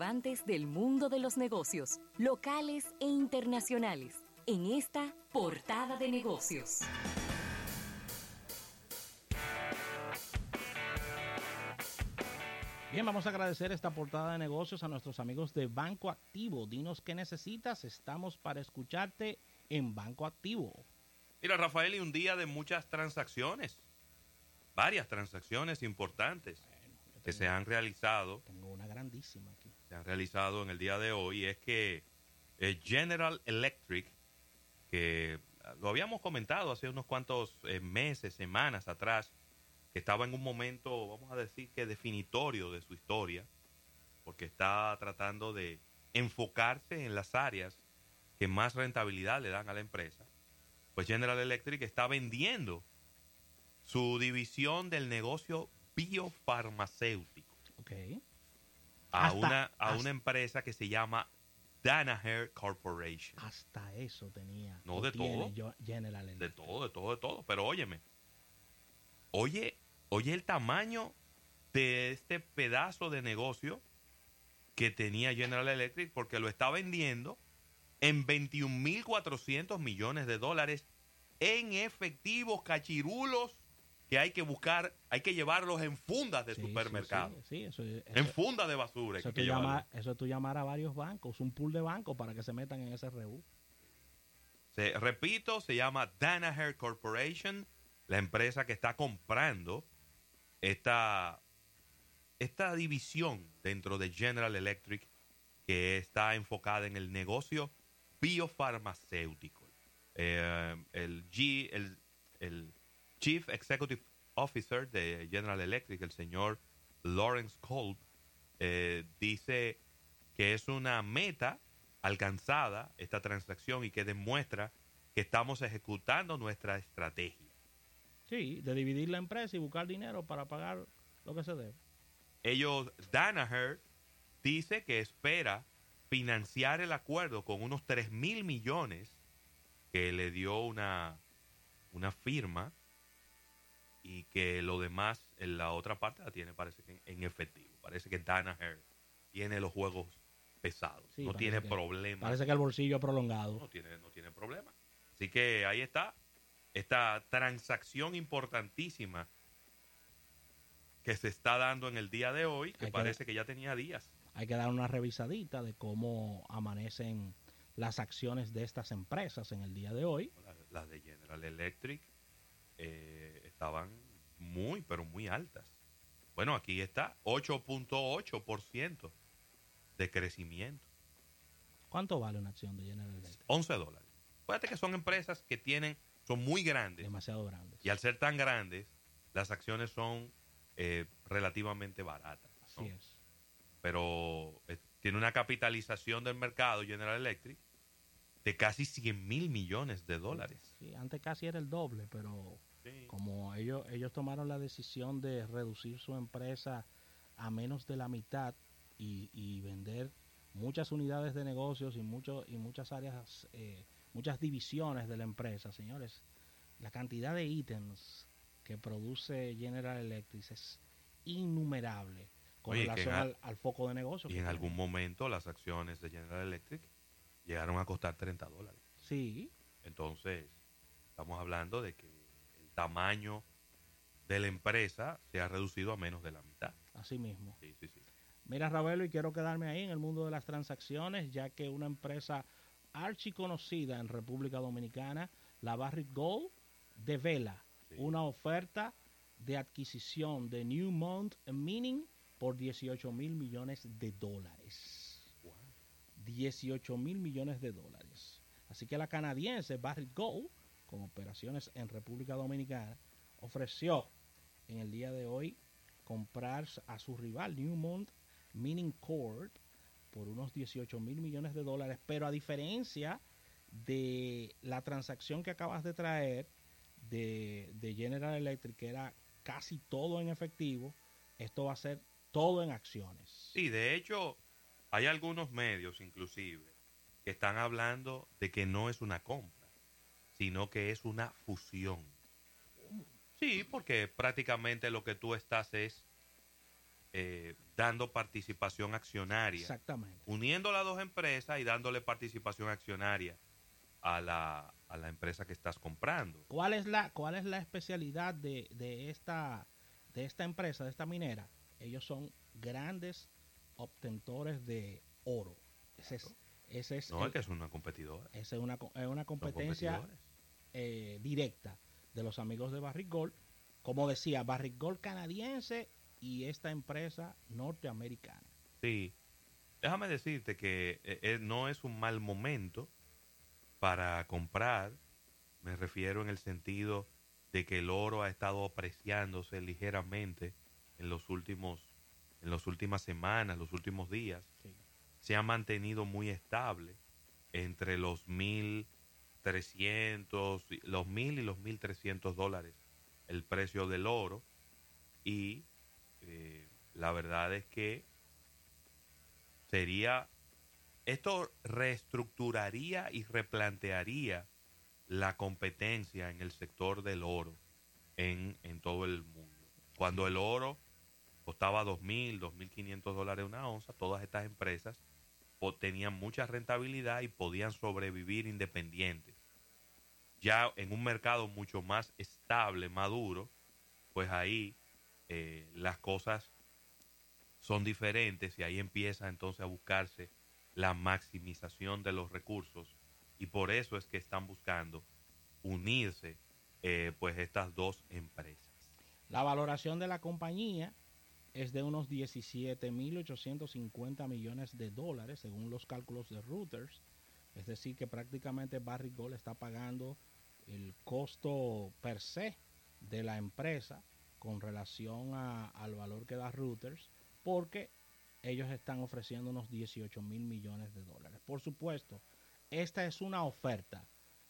relevantes del mundo de los negocios, locales e internacionales, en esta portada de negocios. Bien, vamos a agradecer esta portada de negocios a nuestros amigos de Banco Activo. Dinos qué necesitas, estamos para escucharte en Banco Activo. Mira, Rafael, y un día de muchas transacciones, varias transacciones importantes que se han realizado. Tengo una grandísima. Se han realizado en el día de hoy. Es que eh, General Electric, que lo habíamos comentado hace unos cuantos eh, meses, semanas atrás, que estaba en un momento, vamos a decir que definitorio de su historia, porque está tratando de enfocarse en las áreas que más rentabilidad le dan a la empresa. Pues General Electric está vendiendo su división del negocio biofarmacéutico Ok. A, Hasta- una, a hasta- una empresa que se llama Danaher Corporation. Hasta eso tenía. No, de todo. yo- General De todo, de todo, de todo. Pero óyeme, oye, oye el tamaño de este pedazo de negocio que tenía General Electric porque lo está vendiendo en 21.400 millones de dólares en efectivos cachirulos que hay que buscar, hay que llevarlos en fundas de Sí, supermercado. Sí, sí, eso, eso- En fundas de basura. eso, que tú llevarlos. llama- eso tú llamar a varios bancos, un pool de bancos para que se metan en ese reú. Se, repito, se llama Danaher Corporation, la empresa que está comprando esta, esta división dentro de General Electric que está enfocada en el negocio biofarmacéutico. Eh, el, G, el, el Chief Executive Officer de General Electric, el señor Lawrence Kolb, eh, dice que es una meta alcanzada esta transacción y que demuestra que estamos ejecutando nuestra estrategia. Sí, de dividir la empresa y buscar dinero para pagar lo que se debe. Ellos, Danaher dice que espera financiar el acuerdo con unos 3 mil millones que le dio una, una firma y que lo demás en la otra parte la tiene parece que en, efectivo. Parece que Danaher tiene los juegos pesados, Sí, no tiene que- problema. Parece que el bolsillo ha prolongado. no tiene, no tiene problema. Así que ahí está esta transacción importantísima que se está dando en el día de hoy, que Hay parece que ya tenía días. Hay que dar una revisadita de cómo amanecen las acciones de estas empresas en el día de hoy. Las, de General Electric estaban muy, pero muy altas. Bueno, aquí está 8.8% de crecimiento. ¿Cuánto vale una acción de General Electric? 11 dólares. Fíjate que son empresas que tienen, son muy grandes. Demasiado grandes. Y al ser tan grandes, las acciones son eh, relativamente baratas. ¿no? Así es. Pero eh, tiene una capitalización del mercado General Electric de casi 100 mil millones de dólares. Sí, antes casi era el doble, pero Sí. como ellos, ellos tomaron la decisión de reducir su empresa a menos de la mitad y, y vender muchas unidades de negocios y, mucho, y muchas áreas, eh, muchas divisiones de la empresa, señores, la cantidad de ítems que produce General Electric es innumerable con Oye, relación al, al foco de negocio. Y en tiene. algún momento las acciones de General Electric llegaron a costar 30 dólares. Sí, Entonces, estamos hablando de que tamaño de la empresa se ha reducido a menos de la mitad. así mismo. Sí, sí, sí. Mira, Ravelo, y quiero quedarme ahí en el mundo de las transacciones, ya que una empresa archiconocida en República Dominicana, la Barrick Gold, devela Sí. una oferta de adquisición de Newmont Mining por 18 mil millones de dólares. 18 mil millones de dólares. Así que la canadiense Barrick Gold, con operaciones en República Dominicana, ofreció en el día de hoy comprar a su rival Newmont Mining Corp por unos 18 mil millones de dólares, pero a diferencia de la transacción que acabas de traer de, de General Electric, que era casi todo en efectivo, esto va a ser todo en acciones. Sí, de hecho, hay algunos medios inclusive que están hablando de que no es una compra, sino que es una fusión. Sí, porque prácticamente lo que tú estás es eh, dando participación accionaria. Exactamente. Uniendo las dos empresas y dándole participación accionaria a la, a la empresa que estás comprando. ¿Cuál es la, cuál es la especialidad de, de, esta, de esta empresa, de esta minera? Ellos son grandes obtentores de oro. Ese es, ese es No, el- es que es una competidora. esa es una, es una competencia. Eh, directa de los amigos de Barrick Gold. Como decía, Barrick Gold canadiense y esta empresa norteamericana. Sí, déjame decirte que eh, eh, no es un mal momento para comprar, me refiero en el sentido de que el oro ha estado apreciándose ligeramente en los últimos en las últimas semanas, los últimos días. Sí. Se ha mantenido muy estable entre los mil 300, los 1000 y los 1300 dólares el precio del oro. Y eh, la verdad es que sería, esto reestructuraría y replantearía la competencia en el sector del oro en, en todo el mundo. Cuando el oro costaba 2.000, 2.500 dólares una onza, todas estas empresas tenían mucha rentabilidad y podían sobrevivir independientes. Ya en un mercado mucho más estable, maduro, pues ahí eh, las cosas son diferentes y ahí empieza entonces a buscarse la maximización de los recursos y por eso es que están buscando unirse eh, pues estas dos empresas. La valoración de la compañía es de unos 17.850 millones de dólares, según los cálculos de Reuters. Es decir, que prácticamente Barrick Gold está pagando el costo per se de la empresa con relación a- al valor que da Reuters, porque ellos están ofreciendo unos 18 mil millones de dólares. Por supuesto, esta es una oferta.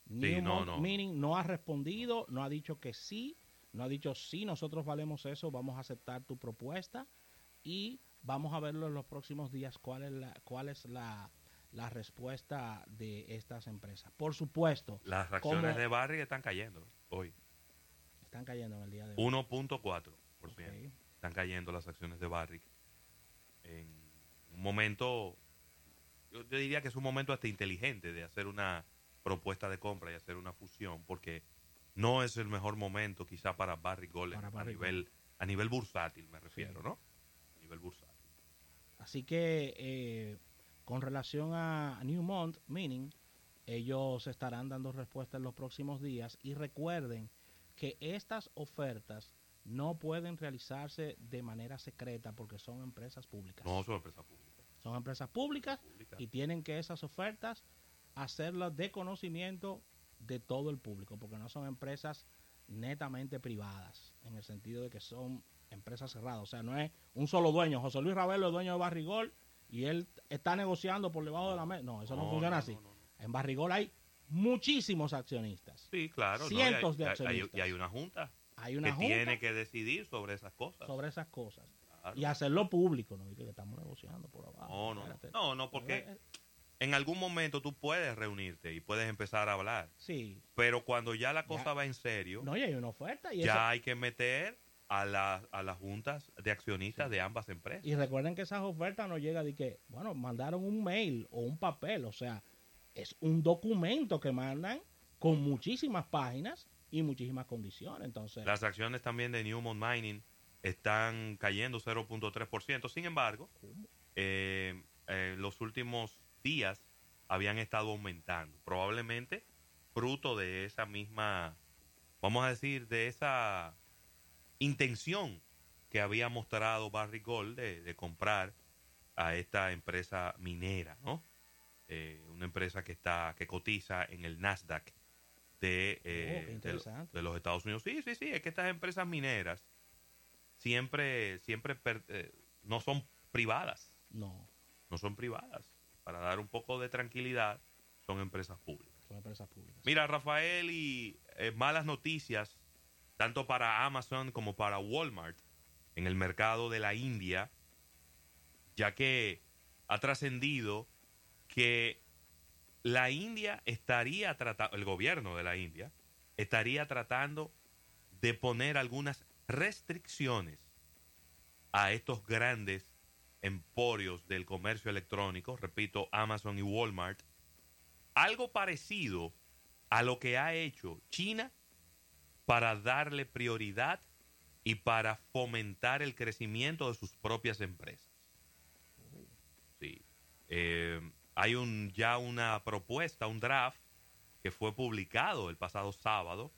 Newmont no, no. Mining no ha respondido, no ha dicho que sí, no ha dicho sí, nosotros valemos eso, vamos a aceptar tu propuesta y vamos a verlo en los próximos días cuál es la, cuál es la, la respuesta de estas empresas. Por supuesto, Las acciones de Barry están cayendo hoy. están cayendo en el día de hoy. 1.4%. Ok. Están cayendo las acciones de Barrick. En un momento, yo, yo diría que es un momento hasta inteligente de hacer una propuesta de compra y hacer una fusión, porque no es el mejor momento quizá para Barrick Gold Para a nivel a nivel bursátil me refiero, Sí. ¿no? A nivel bursátil. Así que eh, con relación a Newmont Mining, ellos estarán dando respuesta en los próximos días y recuerden que estas ofertas no pueden realizarse de manera secreta porque son empresas públicas. No son empresas públicas. Son empresas públicas públicas. y tienen que esas ofertas hacerlas de conocimiento de todo el público, porque no son empresas netamente privadas, en el sentido de que son empresas cerradas. O sea, no es un solo dueño. José Luis Ravelo es dueño de Barrigol y él está negociando por debajo de la mesa. No, eso no, No, funciona no, así. no. En Barrigol hay muchísimos accionistas. Sí, claro. Y Cientos hay- de hay- hay- accionistas. Y hay una junta Hay una que junta tiene que decidir sobre esas cosas. sobre esas cosas. Claro. Y hacerlo público, no Dice que estamos negociando por abajo. No, no, no, no, porque en algún momento tú puedes reunirte y puedes empezar a hablar. Sí. Pero cuando ya la cosa Ya. va en serio, No, y hay una oferta. Y ya hay que meter a, la- a las juntas de accionistas de ambas empresas. Y recuerden que esas ofertas no llegan de que, bueno, mandaron un mail o un papel, o sea, es un documento que mandan con muchísimas páginas y muchísimas condiciones. Entonces, Las acciones también de Newmont Mining están cayendo 0.3%. Sin embargo, eh, eh, los últimos días habían estado aumentando. Probablemente fruto de esa misma, vamos a decir, de esa intención que había mostrado Barry Gold de, de comprar a esta empresa minera, ¿no? Eh, una empresa que está que cotiza en el Nasdaq de, eh, Oh, de- los Estados Unidos. Sí, sí, sí, es que estas empresas mineras siempre, siempre per- eh, no son privadas, no, no son privadas. Para dar un poco de tranquilidad, son empresas públicas. son empresas públicas. Mira, Rafael, y eh, malas noticias, tanto para Amazon como para Walmart en el mercado de la India, ya que ha trascendido que la India estaría tratando, el gobierno de la India estaría tratando de poner algunas restricciones a estos grandes emporios del comercio electrónico, repito, Amazon y Walmart, algo parecido a lo que ha hecho China para darle prioridad y para fomentar el crecimiento de sus propias empresas. Sí. Eh, hay un, ya una propuesta, un draft, que fue publicado el pasado sábado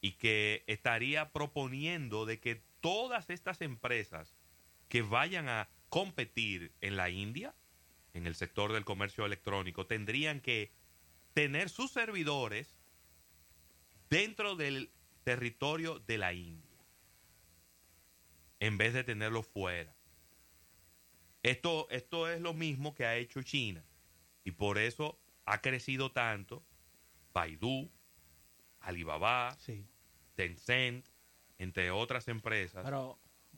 y que estaría proponiendo de que todas estas empresas que vayan a competir en la India, en el sector del comercio electrónico, tendrían que tener sus servidores dentro del territorio de la India, en vez de tenerlo fuera. Esto, esto es lo mismo que ha hecho China y por eso ha crecido tanto Baidu, Alibaba, Tencent, entre otras empresas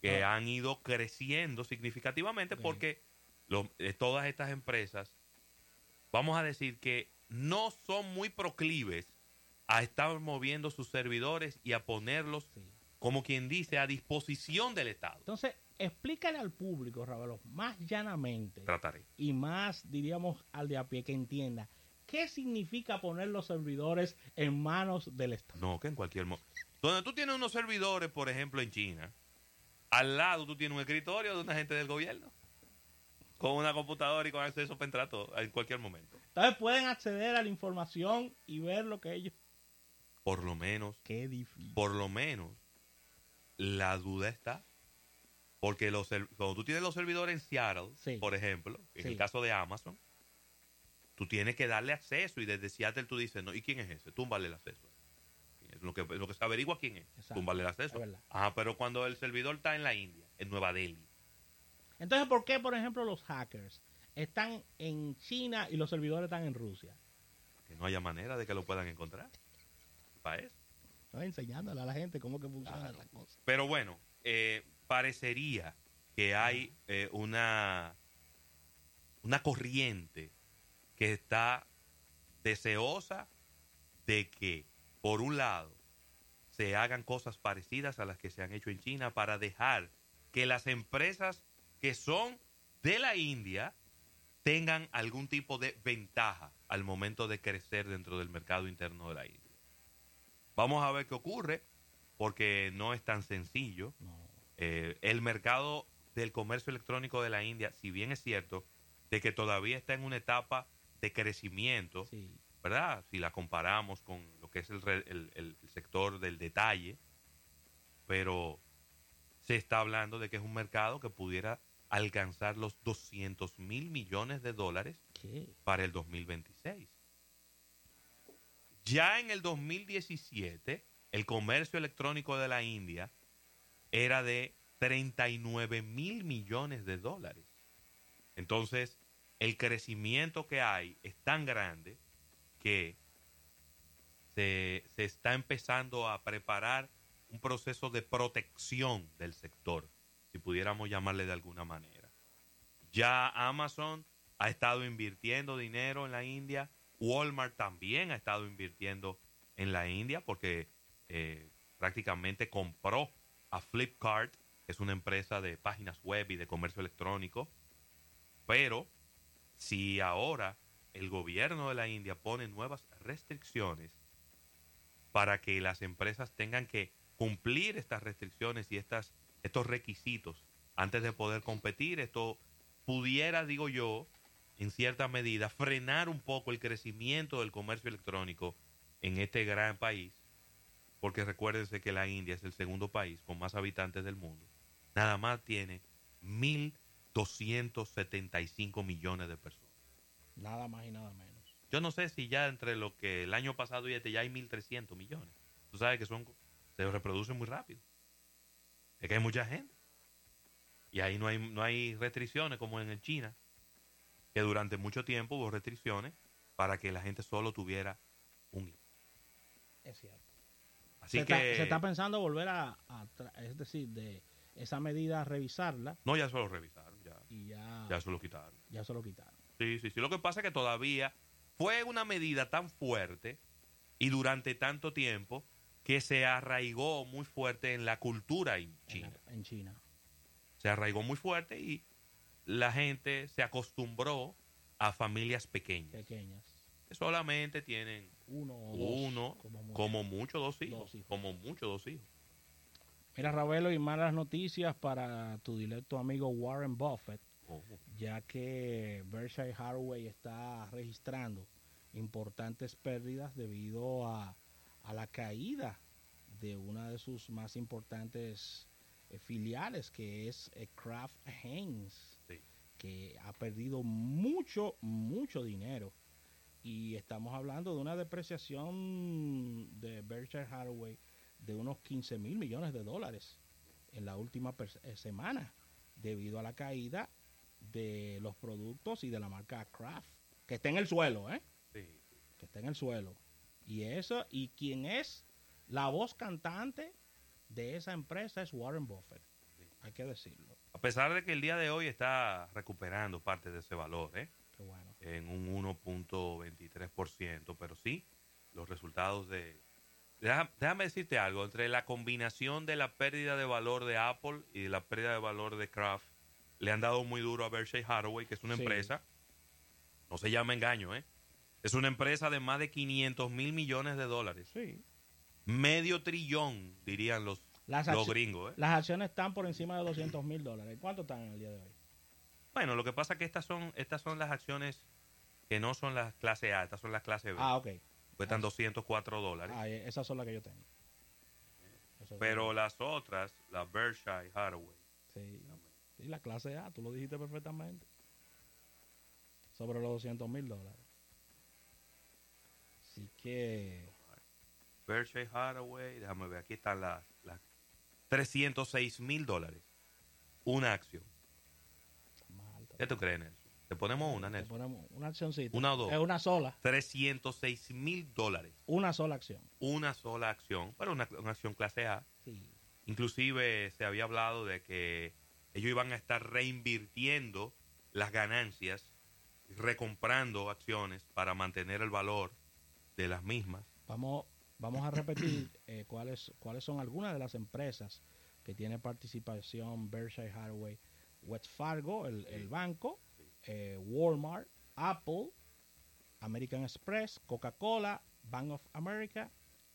que han ido creciendo significativamente porque eh, todas estas empresas, vamos a decir que no son muy proclives a estar moviendo sus servidores y a ponerlos, como quien dice, a disposición del Estado. Entonces, explícale al público, Ravelo, más llanamente. Trataré. Y más, diríamos, al de a pie que entienda. ¿Qué significa poner los servidores en manos del Estado? No, que en cualquier momento. Donde tú tienes unos servidores, por ejemplo, en China, al lado tú tienes un escritorio de una gente del gobierno. Con una computadora y con acceso para entrar todo, en cualquier momento. Entonces pueden acceder a la información y ver lo que ellos. Por lo menos. Qué difícil. Por lo menos, la duda está. Porque los, cuando tú tienes los servidores en Seattle, por ejemplo, en el caso de Amazon, tú tienes que darle acceso y desde Seattle tú dices, no, ¿y quién es ese? Túmbale el acceso. Lo que, lo que se averigua quién es. Túmbale el acceso. Ajá, pero cuando el servidor está en la India, en Nueva Delhi. Entonces, ¿por qué, por ejemplo, los hackers están en China y los servidores están en Rusia? Que no haya manera de que lo puedan encontrar. Para eso. Estoy enseñándole a la gente cómo que funciona la cosa. Pero bueno, eh, parecería que hay eh, una, una corriente que está deseosa de que, por un lado, se hagan cosas parecidas a las que se han hecho en China para dejar que las empresas que son de la India tengan algún tipo de ventaja al momento de crecer dentro del mercado interno de la India. Vamos a ver qué ocurre, porque no es tan sencillo. Eh, el mercado del comercio electrónico de la India, si bien es cierto de que todavía está en una etapa de crecimiento, ¿verdad? Si la comparamos con lo que es el, el, sector del detalle, pero se está hablando de que es un mercado que pudiera alcanzar los 200 mil millones de dólares para el 2026. Ya en el 2017, el comercio electrónico de la India era de 39 mil millones de dólares. Entonces, el crecimiento que hay es tan grande que se, está empezando a preparar un proceso de protección del sector, si pudiéramos llamarle de alguna manera. Ya Amazon ha estado invirtiendo dinero en la India, Walmart también ha estado invirtiendo en la India porque eh, prácticamente compró a Flipkart, que es una empresa de páginas web y de comercio electrónico, pero si ahora el gobierno de la India pone nuevas restricciones para que las empresas tengan que cumplir estas restricciones y estas, estos requisitos antes de poder competir, esto pudiera, digo yo, en cierta medida, frenar un poco el crecimiento del comercio electrónico en este gran país, porque recuérdense que la India es el segundo país con más habitantes del mundo, nada más tiene mil 275 millones de personas. Nada más y nada menos. Yo no sé si ya entre lo que el año pasado y este ya hay 1.300 millones. Tú sabes que son se reproducen muy rápido. Es que hay mucha gente. Y ahí no hay, no hay restricciones como en China, que durante mucho tiempo hubo restricciones para que la gente solo tuviera un hijo. Es cierto. Así se que está, se está pensando volver a, a, es decir, de esa medida revisarla. No, ya se lo revisaron, ya. Y ya, ya se lo quitaron. Ya se lo quitaron. Sí, sí, sí. Lo que pasa es que todavía fue una medida tan fuerte y durante tanto tiempo que se arraigó muy fuerte en la cultura en China. En, China. se arraigó muy fuerte y la gente se acostumbró a familias pequeñas. Pequeñas. Que solamente tienen Uno o dos. uno, como mucho. como mucho dos hijos, Dos hijos. como mucho dos hijos. Mira, Ravelo, y malas noticias para tu directo amigo Warren Buffett, Oh, ya que Berkshire Hathaway está registrando importantes pérdidas debido a, a la caída de una de sus más importantes eh, filiales, que es eh, Kraft Heinz, Sí. que ha perdido mucho, mucho dinero. Y estamos hablando de una depreciación de Berkshire Hathaway de unos 15 mil millones de dólares en la última eh, semana, debido a la caída de los productos y de la marca Kraft, que está en el suelo, ¿eh? sí. que está en el suelo. Y eso, y quien es la voz cantante de esa empresa es Warren Buffett. Hay que decirlo. A pesar de que el día de hoy está recuperando parte de ese valor, ¿eh? Qué bueno. en un 1.23%, pero sí, los resultados de... Déjame decirte algo, entre la combinación de la pérdida de valor de Apple y de la pérdida de valor de Kraft, le han dado muy duro a Berkshire Hathaway, que es una Sí. empresa, no se llama engaño, ¿eh? Es una empresa de más de 500 mil millones de dólares. Sí. Medio trillón, dirían los, Las, los gringos. ¿eh? las acciones están por encima de 200 mil dólares. ¿Cuánto están en el día de hoy? Bueno, lo que pasa es que estas son, estas son las acciones que no son las clase A, estas son las clase B. Ah, ok. Cuestan 204 dólares. Ah, esas son las que yo tengo. Esas Pero las- las otras, la Berkshire Hathaway, Sí. Sí, la clase A, tú lo dijiste perfectamente. Sobre los 200 mil dólares. Así que... Berkshire Hathaway, déjame ver, aquí están las, las 306 mil dólares. Una acción. alta. ¿Qué tú crees, Nelson? Te ponemos una, Nelson. ponemos una accioncita. Una o dos. Es una sola. 306 mil dólares. Una sola acción. Una sola acción. Pero una, una acción clase A. Sí. Inclusive se había hablado de que ellos iban a estar reinvirtiendo las ganancias, recomprando acciones para mantener el valor de las mismas. Vamos, vamos a repetir eh, cuáles, cuáles son algunas de las empresas que tiene participación Berkshire Hathaway, Wells Fargo, el, el banco, eh, Walmart, Apple, American Express, Coca-Cola, Bank of America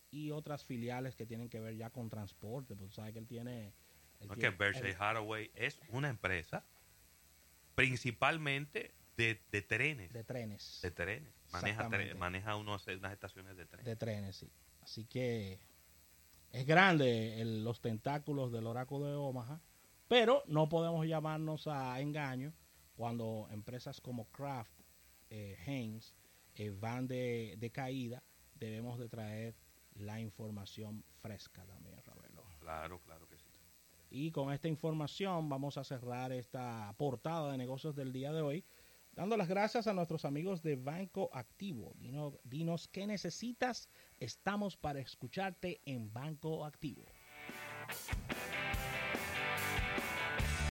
y otras filiales que tienen que ver ya con transporte. Pues sabes que él tiene... No es que Berkshire Hathaway es una empresa principalmente de, de trenes. de trenes. De trenes. Maneja, Exactamente. tre- maneja unos, unas estaciones de tren. de trenes, sí. Así que es grande el- los tentáculos del oráculo de Omaha, pero no podemos llamarnos a engaño cuando empresas como Kraft, eh, Heinz, eh, van de, de caída. Debemos de traer la información fresca también, Ravelo. Claro, claro. Y con esta información vamos a cerrar esta portada de negocios del día de hoy, dando las gracias a nuestros amigos de Banco Activo. Dino- dinos qué necesitas, estamos para escucharte en Banco Activo.